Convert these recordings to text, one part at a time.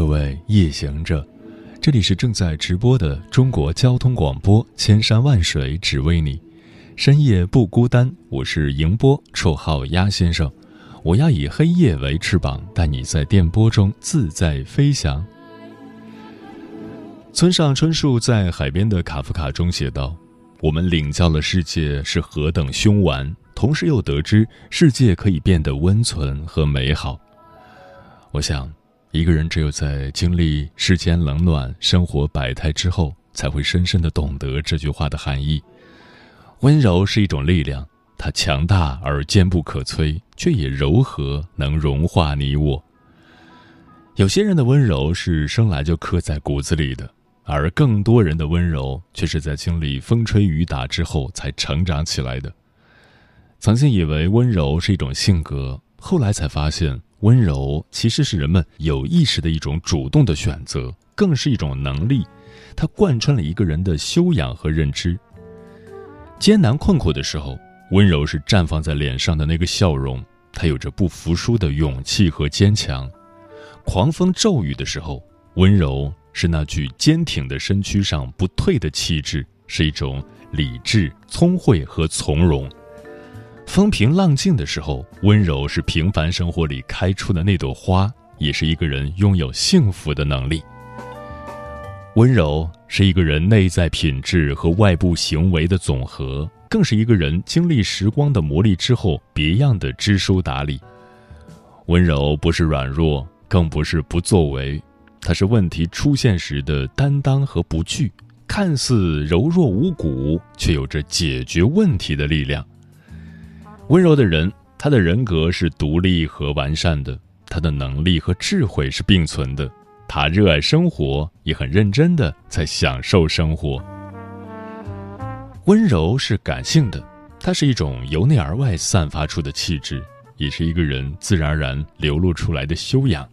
各位夜行者，这里是正在直播的中国交通广播，千山万水只为你，深夜不孤单。我是迎波，绰号鸭先生。我要以黑夜为翅膀，带你在电波中自在飞翔。村上春树在海边的卡夫卡中写道：“我们领教了世界是何等凶顽，同时又得知世界可以变得温存和美好。”我想。一个人只有在经历世间冷暖、生活百态之后，才会深深的懂得这句话的含义。温柔是一种力量，它强大而坚不可摧，却也柔和，能融化你我。有些人的温柔是生来就刻在骨子里的，而更多人的温柔却是在经历风吹雨打之后才成长起来的。曾经以为温柔是一种性格，后来才发现。温柔其实是人们有意识的一种主动的选择，更是一种能力。它贯穿了一个人的修养和认知。艰难困苦的时候，温柔是绽放在脸上的那个笑容，它有着不服输的勇气和坚强。狂风骤雨的时候，温柔是那具坚挺的身躯上不退的气质，是一种理智、聪慧和从容。风平浪静的时候，温柔是平凡生活里开出的那朵花，也是一个人拥有幸福的能力。温柔是一个人内在品质和外部行为的总和，更是一个人经历时光的磨砺之后别样的知书达理。温柔不是软弱，更不是不作为，它是问题出现时的担当和不惧，看似柔弱无骨，却有着解决问题的力量。温柔的人，他的人格是独立和完善的，他的能力和智慧是并存的，他热爱生活，也很认真的在享受生活。温柔是感性的，它是一种由内而外散发出的气质，也是一个人自然而然流露出来的修养。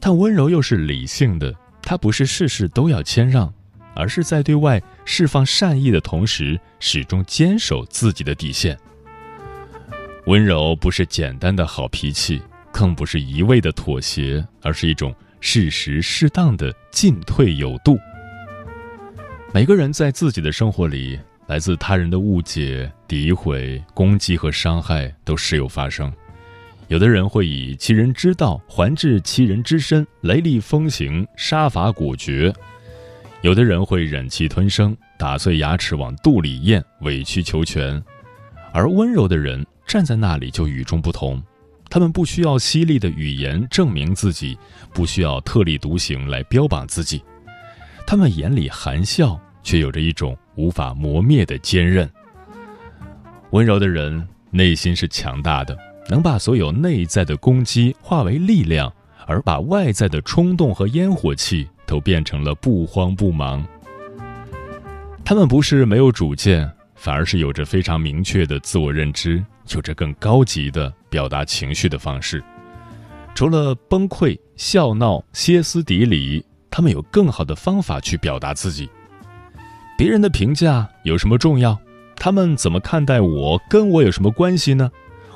但温柔又是理性的，它不是事事都要谦让，而是在对外释放善意的同时，始终坚守自己的底线。温柔不是简单的好脾气，更不是一味的妥协，而是一种适时适当的进退有度。每个人在自己的生活里，来自他人的误解、诋毁、攻击和伤害都时有发生。有的人会以其人之道还治其人之身，雷厉风行、杀伐果决；有的人会忍气吞声，打碎牙齿往肚里咽，委曲求全。而温柔的人。站在那里就与众不同，他们不需要犀利的语言证明自己，不需要特立独行来标榜自己，他们眼里含笑，却有着一种无法磨灭的坚韧。温柔的人内心是强大的，能把所有内在的攻击化为力量，而把外在的冲动和烟火气都变成了不慌不忙。他们不是没有主见，反而是有着非常明确的自我认知。有着更高级的表达情绪的方式，除了崩溃、笑闹、歇斯底里，他们有更好的方法去表达自己。别人的评价有什么重要？他们怎么看待我，跟我有什么关系呢？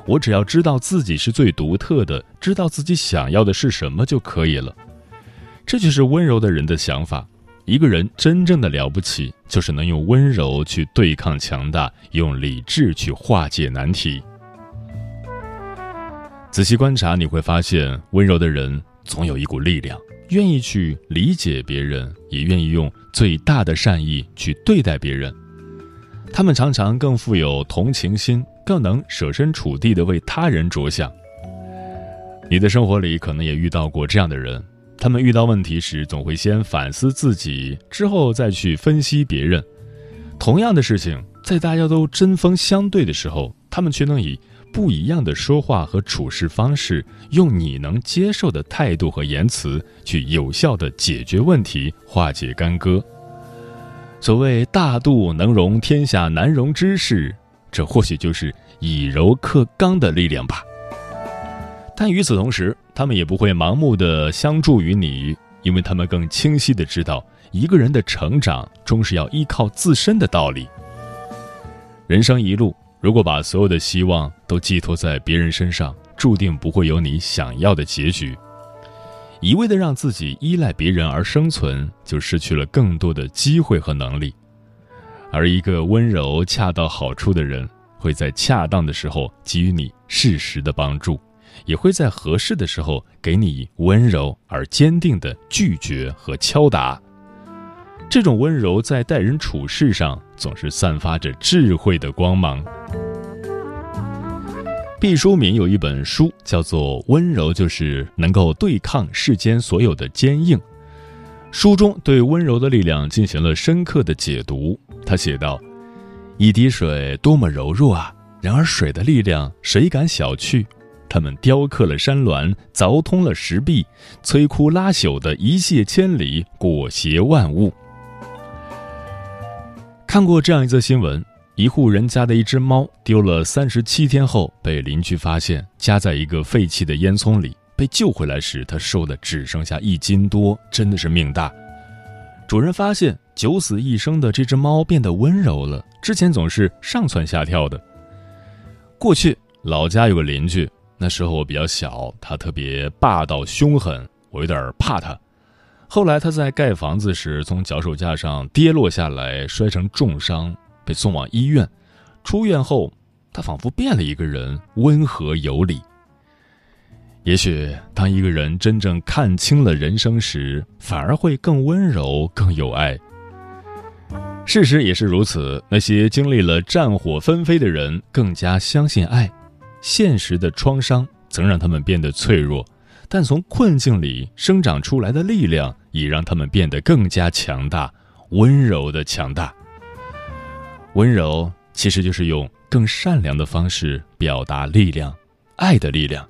我只要知道自己是最独特的，知道自己想要的是什么就可以了。这就是温柔的人的想法。一个人真正的了不起，就是能用温柔去对抗强大，用理智去化解难题。仔细观察，你会发现，温柔的人总有一股力量，愿意去理解别人，也愿意用最大的善意去对待别人。他们常常更富有同情心，更能设身处地的为他人着想。你的生活里可能也遇到过这样的人。他们遇到问题时，总会先反思自己，之后再去分析别人。同样的事情，在大家都针锋相对的时候，他们却能以不一样的说话和处事方式，用你能接受的态度和言辞去有效的解决问题，化解干戈。所谓大度能容天下难容之事，这或许就是以柔克刚的力量吧。但与此同时，他们也不会盲目的相助于你，因为他们更清晰的知道，一个人的成长终是要依靠自身的道理。人生一路，如果把所有的希望都寄托在别人身上，注定不会有你想要的结局。一味的让自己依赖别人而生存，就失去了更多的机会和能力。而一个温柔恰到好处的人，会在恰当的时候给予你适时的帮助，也会在合适的时候给你温柔而坚定的拒绝和敲打。这种温柔在待人处事上总是散发着智慧的光芒。毕淑敏有一本书，叫做《温柔就是能够对抗世间所有的坚硬》。书中对温柔的力量进行了深刻的解读。他写道：“一滴水多么柔弱啊！然而水的力量谁敢小觑？他们雕刻了山峦，凿通了石壁，摧枯拉朽的一泻千里，裹挟万物。”看过这样一则新闻。一户人家的一只猫丢了三十七天后，被邻居发现，夹在一个废弃的烟囱里。被救回来时，它瘦的只剩下一斤多，真的是命大。主人发现九死一生的这只猫变得温柔了，之前总是上蹿下跳的。过去老家有个邻居，那时候我比较小，他特别霸道凶狠，我有点怕他。后来他在盖房子时从脚手架上跌落下来，摔成重伤。被送往医院，出院后，他仿佛变了一个人，温和有礼。也许，当一个人真正看清了人生时，反而会更温柔、更有爱。事实也是如此，那些经历了战火纷飞的人，更加相信爱。现实的创伤曾让他们变得脆弱，但从困境里生长出来的力量，已让他们变得更加强大，温柔的强大。温柔其实就是用更善良的方式表达力量，爱的力量。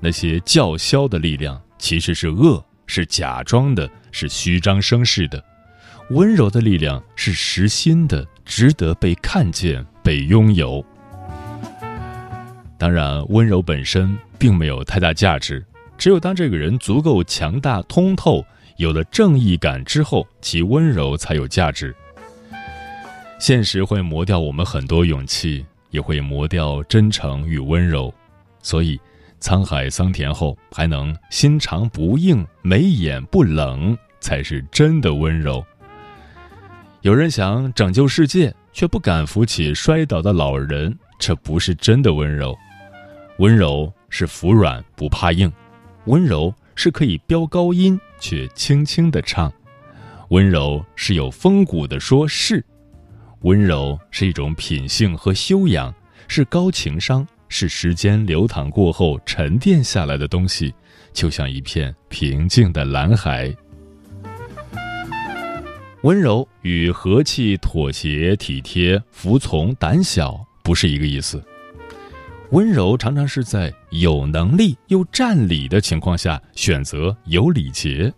那些叫嚣的力量其实是恶，是假装的，是虚张声势的。温柔的力量是实心的，值得被看见、被拥有。当然，温柔本身并没有太大价值，只有当这个人足够强大、通透，有了正义感之后，其温柔才有价值。现实会磨掉我们很多勇气，也会磨掉真诚与温柔，所以沧海桑田后还能心肠不硬、眉眼不冷，才是真的温柔。有人想拯救世界，却不敢扶起摔倒的老人，这不是真的温柔。温柔是服软不怕硬，温柔是可以飙高音却轻轻的唱，温柔是有风骨的说是。温柔是一种品性和修养，是高情商，是时间流淌过后沉淀下来的东西，就像一片平静的蓝海。温柔与和气、妥协、体贴、服从、胆小不是一个意思。温柔常常是在有能力又占理的情况下选择有礼节，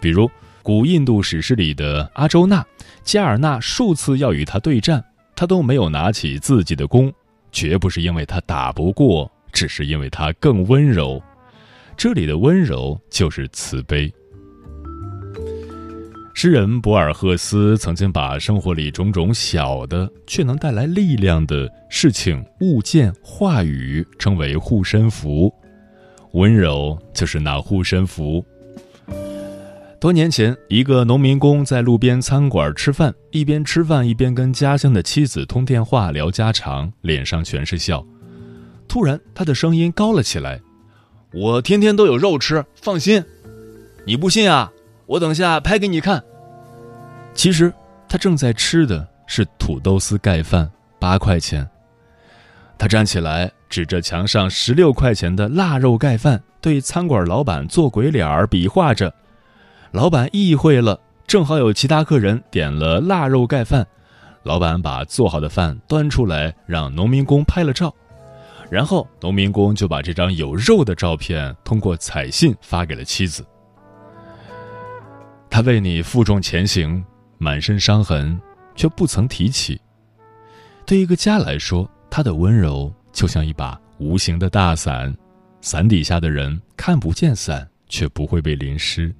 比如。古印度史诗里的阿周那，加尔纳数次要与他对战，他都没有拿起自己的弓，绝不是因为他打不过，只是因为他更温柔。这里的温柔就是慈悲。诗人博尔赫斯曾经把生活里种种小的却能带来力量的事情、物件、话语称为护身符，温柔就是那护身符。多年前，一个农民工在路边餐馆吃饭，一边吃饭一边跟家乡的妻子通电话聊家常，脸上全是笑。突然，他的声音高了起来：“我天天都有肉吃，放心。你不信啊？我等下拍给你看。”其实，他正在吃的是土豆丝盖饭，八块钱。他站起来，指着墙上十六块钱的腊肉盖饭，对餐馆老板做鬼脸儿，比划着。老板意会了，正好有其他客人点了腊肉盖饭，老板把做好的饭端出来，让农民工拍了照。然后农民工就把这张有肉的照片通过彩信发给了妻子。他为你负重前行，满身伤痕，却不曾提起。对一个家来说，他的温柔就像一把无形的大伞，伞底下的人看不见伞，却不会被淋湿，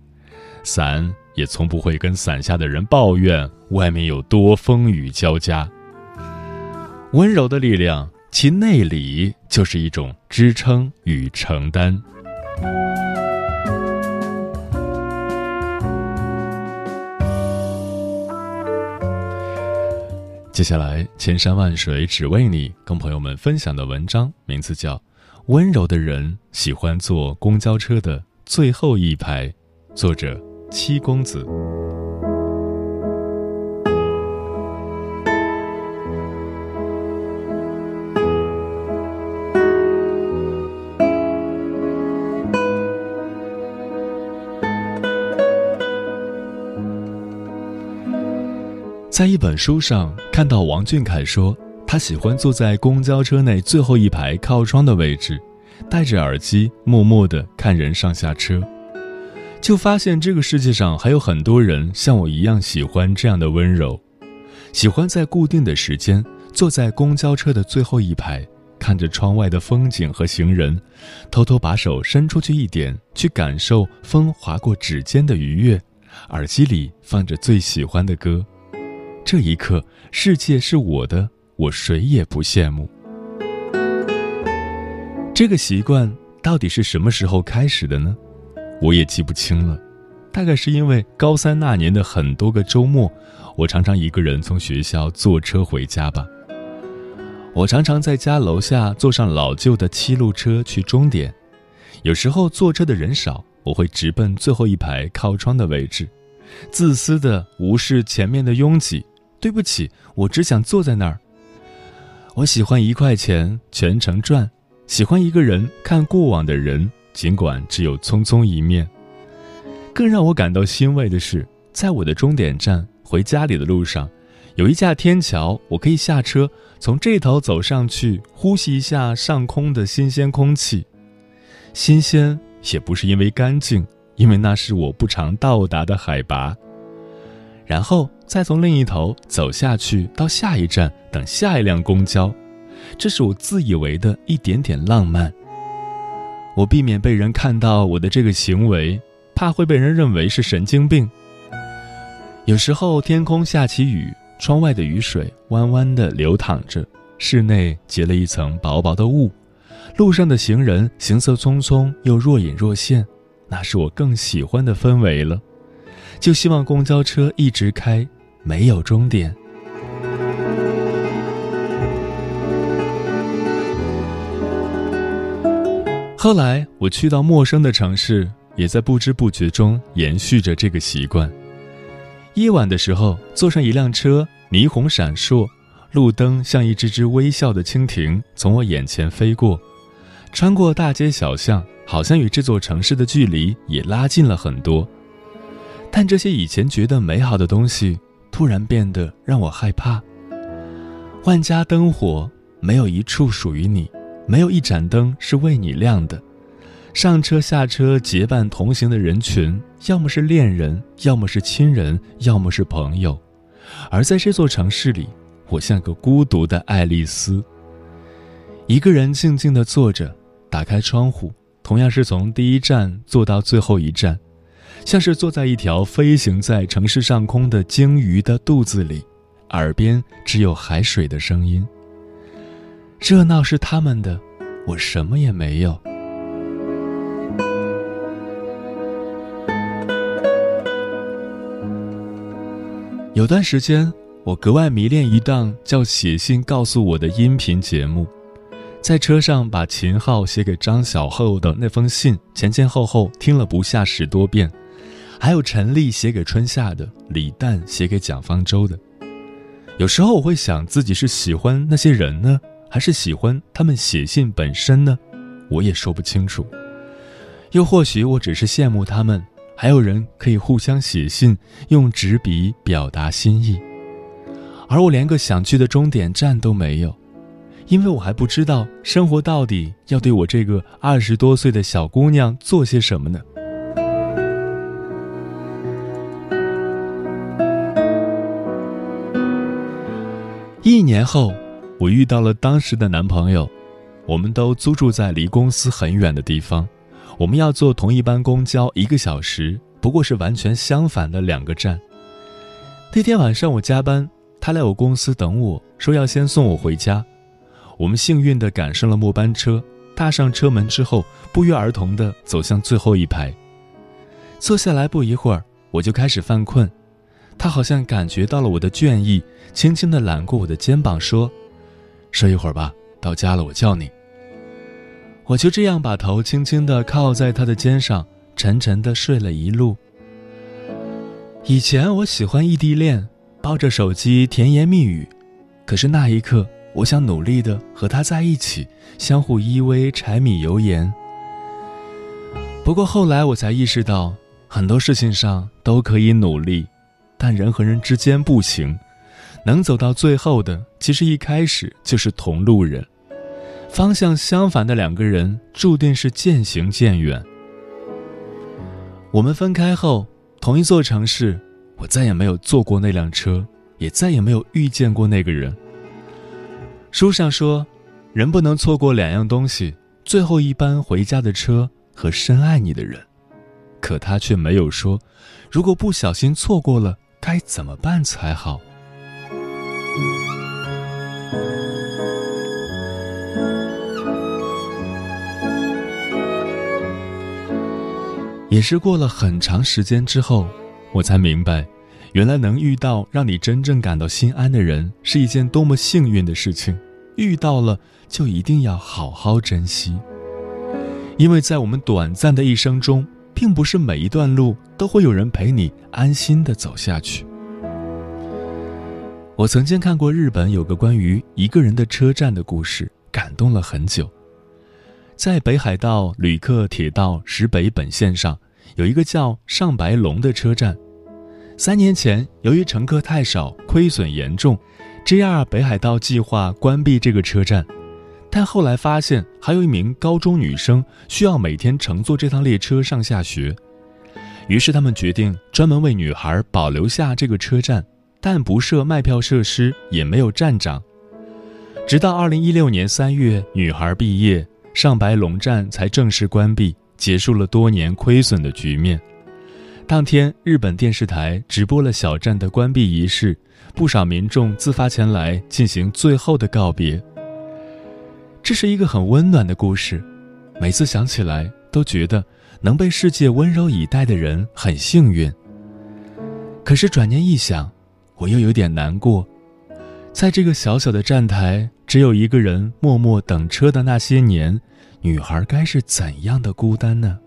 伞也从不会跟伞下的人抱怨外面有多风雨交加。温柔的力量。其内里就是一种支撑与承担。接下来，千山万水只为你，跟朋友们分享的文章名字叫《温柔的人喜欢坐公交车的最后一排》，作者七公子。在一本书上看到王俊凯说，他喜欢坐在公交车内最后一排靠窗的位置，戴着耳机，默默地看人上下车，就发现这个世界上还有很多人像我一样喜欢这样的温柔，喜欢在固定的时间坐在公交车的最后一排，看着窗外的风景和行人，偷偷把手伸出去一点，去感受风划过指尖的愉悦，耳机里放着最喜欢的歌。这一刻，世界是我的，我谁也不羡慕。这个习惯到底是什么时候开始的呢？我也记不清了，大概是因为高三那年的很多个周末，我常常一个人从学校坐车回家吧。我常常在家楼下坐上老旧的七路车去终点，有时候坐车的人少，我会直奔最后一排靠窗的位置，自私的无视前面的拥挤。对不起，我只想坐在那儿。我喜欢一块钱全程转，喜欢一个人看过往的人，尽管只有匆匆一面。更让我感到欣慰的是，在我的终点站回家里的路上，有一架天桥，我可以下车，从这头走上去，呼吸一下上空的新鲜空气。新鲜也不是因为干净，因为那是我不常到达的海拔。然后。再从另一头走下去，到下一站等下一辆公交，这是我自以为的一点点浪漫。我避免被人看到我的这个行为，怕会被人认为是神经病。有时候天空下起雨，窗外的雨水弯弯的流淌着，室内结了一层薄薄的雾，路上的行人行色匆匆又若隐若现，那是我更喜欢的氛围了。就希望公交车一直开。没有终点。后来我去到陌生的城市，也在不知不觉中延续着这个习惯。夜晚的时候，坐上一辆车，霓虹闪烁，路灯像一只只微笑的蜻蜓从我眼前飞过，穿过大街小巷，好像与这座城市的距离也拉近了很多。但这些以前觉得美好的东西。突然变得让我害怕。万家灯火，没有一处属于你，没有一盏灯是为你亮的。上车下车结伴同行的人群，要么是恋人，要么是亲人，要么是朋友。而在这座城市里，我像个孤独的爱丽丝，一个人静静地坐着，打开窗户，同样是从第一站坐到最后一站。像是坐在一条飞行在城市上空的鲸鱼的肚子里，耳边只有海水的声音。热闹是他们的，我什么也没有。有段时间，我格外迷恋一档叫《写信告诉我》的音频节目，在车上把秦昊写给张小厚的那封信前前后后听了不下十多遍。还有陈丽写给春夏的，李诞写给蒋方舟的。有时候我会想，自己是喜欢那些人呢，还是喜欢他们写信本身呢？我也说不清楚。又或许我只是羡慕他们，还有人可以互相写信，用纸笔表达心意，而我连个想去的终点站都没有。因为我还不知道生活到底要对我这个二十多岁的小姑娘做些什么呢。一年后，我遇到了当时的男朋友，我们都租住在离公司很远的地方，我们要坐同一班公交一个小时，不过是完全相反的两个站。那天晚上我加班，他来我公司等我，说要先送我回家。我们幸运地赶上了末班车，踏上车门之后，不约而同地走向最后一排。坐下来不一会儿，我就开始犯困。他好像感觉到了我的倦意，轻轻地揽过我的肩膀说：“睡一会儿吧，到家了我叫你。”我就这样把头轻轻地靠在他的肩上，沉沉地睡了一路。以前我喜欢异地恋，抱着手机甜言蜜语，可是那一刻。我想努力的和他在一起，相互依偎，柴米油盐。不过后来我才意识到，很多事情上都可以努力，但人和人之间不行，能走到最后的，其实一开始就是同路人。方向相反的两个人，注定是渐行渐远。我们分开后，同一座城市，我再也没有坐过那辆车，也再也没有遇见过那个人。书上说，人不能错过两样东西：最后一班回家的车和深爱你的人。可他却没有说，如果不小心错过了，该怎么办才好。也是过了很长时间之后，我才明白。原来能遇到让你真正感到心安的人，是一件多么幸运的事情。遇到了，就一定要好好珍惜。因为在我们短暂的一生中，并不是每一段路都会有人陪你安心的走下去。我曾经看过日本有个关于一个人的车站的故事，感动了很久。在北海道旅客铁道石北本线上，有一个叫上白龙的车站。三年前，由于乘客太少，亏损严重，JR 北海道计划关闭这个车站。但后来发现，还有一名高中女生需要每天乘坐这趟列车上下学，于是他们决定专门为女孩保留下这个车站，但不设卖票设施，也没有站长。直到2016年3月，女孩毕业，上白龙站才正式关闭，结束了多年亏损的局面。当天，日本电视台直播了小站的关闭仪式，不少民众自发前来进行最后的告别。这是一个很温暖的故事，每次想起来都觉得能被世界温柔以待的人很幸运。可是转念一想，我又有点难过，在这个小小的站台，只有一个人默默等车的那些年，女孩该是怎样的孤单呢？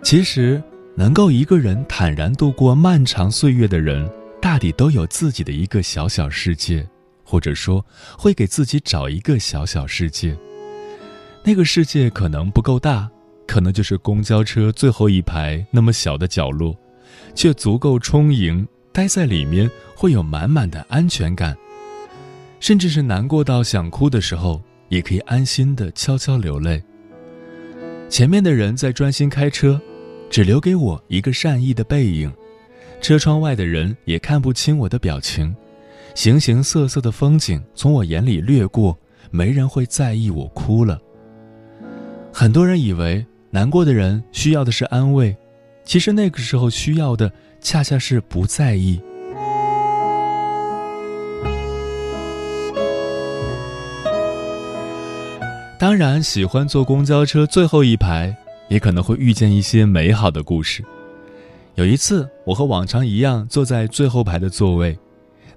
其实，能够一个人坦然度过漫长岁月的人，大抵都有自己的一个小小世界，或者说，会给自己找一个小小世界。那个世界可能不够大，可能就是公交车最后一排那么小的角落，却足够充盈。待在里面会有满满的安全感，甚至是难过到想哭的时候，也可以安心的悄悄流泪。前面的人在专心开车。只留给我一个善意的背影，车窗外的人也看不清我的表情，形形色色的风景从我眼里掠过，没人会在意我哭了。很多人以为难过的人需要的是安慰，其实那个时候需要的恰恰是不在意。当然，喜欢坐公交车最后一排。也可能会遇见一些美好的故事。有一次，我和往常一样坐在最后排的座位，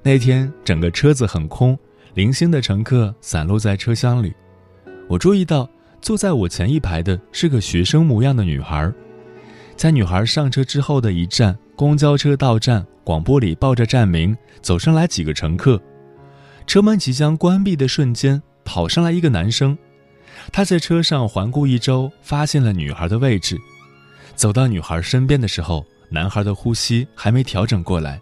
那天整个车子很空，零星的乘客散落在车厢里。我注意到坐在我前一排的是个学生模样的女孩。在女孩上车之后的一站，公交车到站，广播里报着站名，走上来几个乘客。车门即将关闭的瞬间，跑上来一个男生。他在车上环顾一周，发现了女孩的位置，走到女孩身边的时候，男孩的呼吸还没调整过来。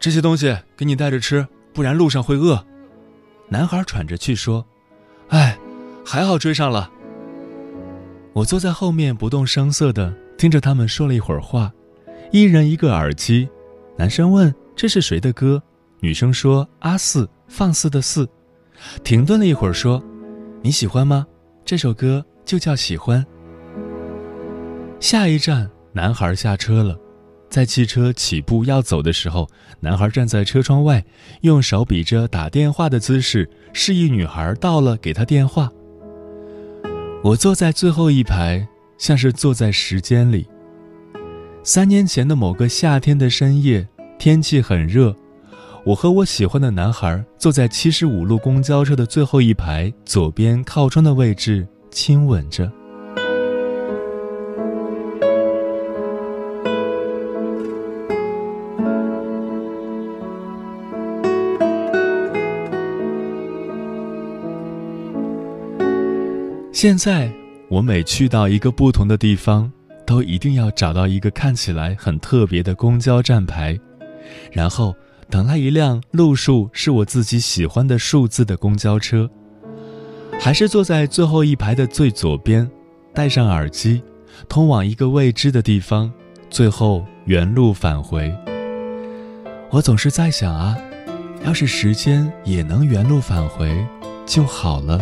这些东西给你带着吃，不然路上会饿。男孩喘着气说：“哎，还好追上了。”我坐在后面不动声色的听着他们说了一会儿话，一人一个耳机。男生问：“这是谁的歌？”女生说：“阿四，放肆的四。”停顿了一会儿说：“你喜欢吗？这首歌就叫喜欢。”下一站，男孩下车了，在汽车起步要走的时候，男孩站在车窗外，用手比着打电话的姿势，示意女孩到了给他电话。我坐在最后一排，像是坐在时间里。三年前的某个夏天的深夜，天气很热，我和我喜欢的男孩坐在七十五路公交车的最后一排左边靠窗的位置，亲吻着。现在，我每去到一个不同的地方，都一定要找到一个看起来很特别的公交站牌，然后等来一辆路数是我自己喜欢的数字的公交车。还是坐在最后一排的最左边，戴上耳机，通往一个未知的地方，最后原路返回。我总是在想啊，要是时间也能原路返回，就好了。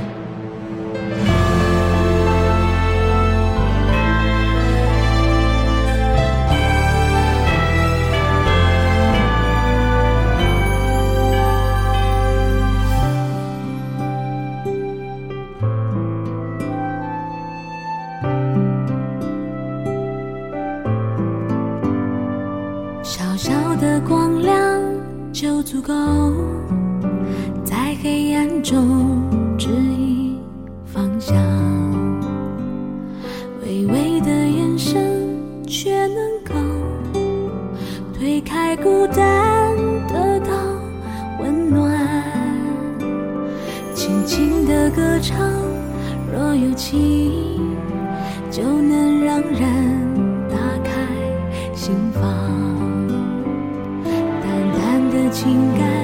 歌唱若有情就能让人打开心房。淡淡的情感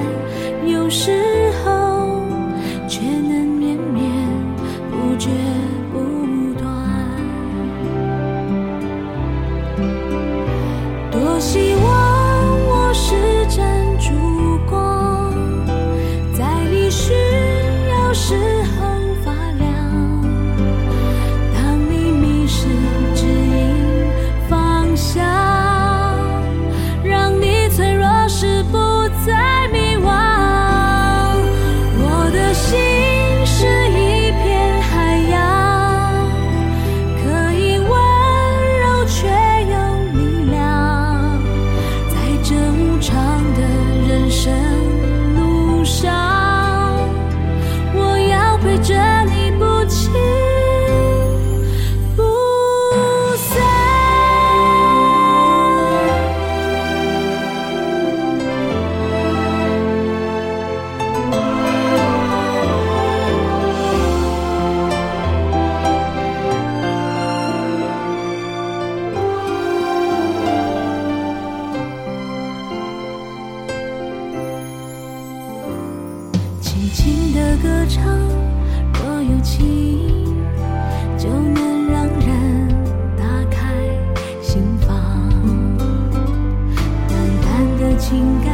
情感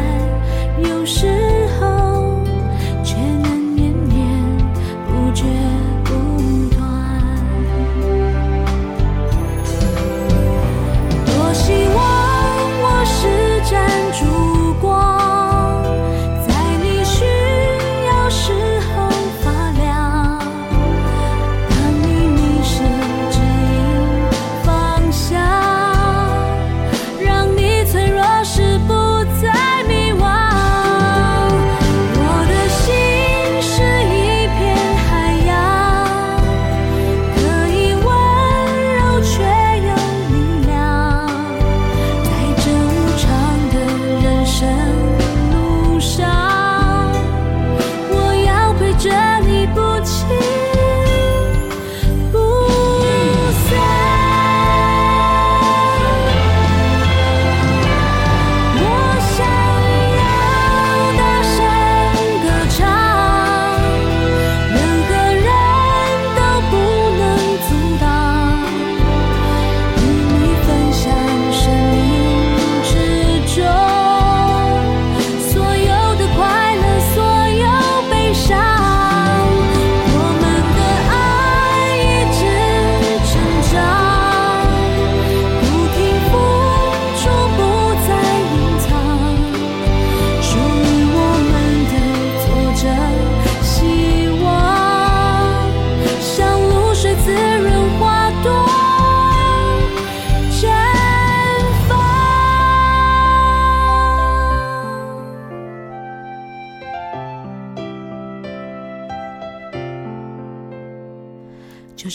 有时 just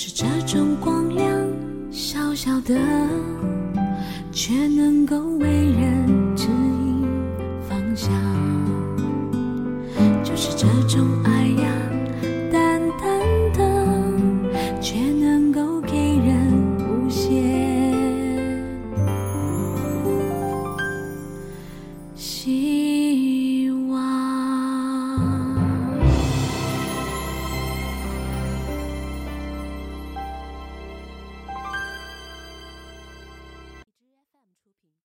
是这种光亮，小小的，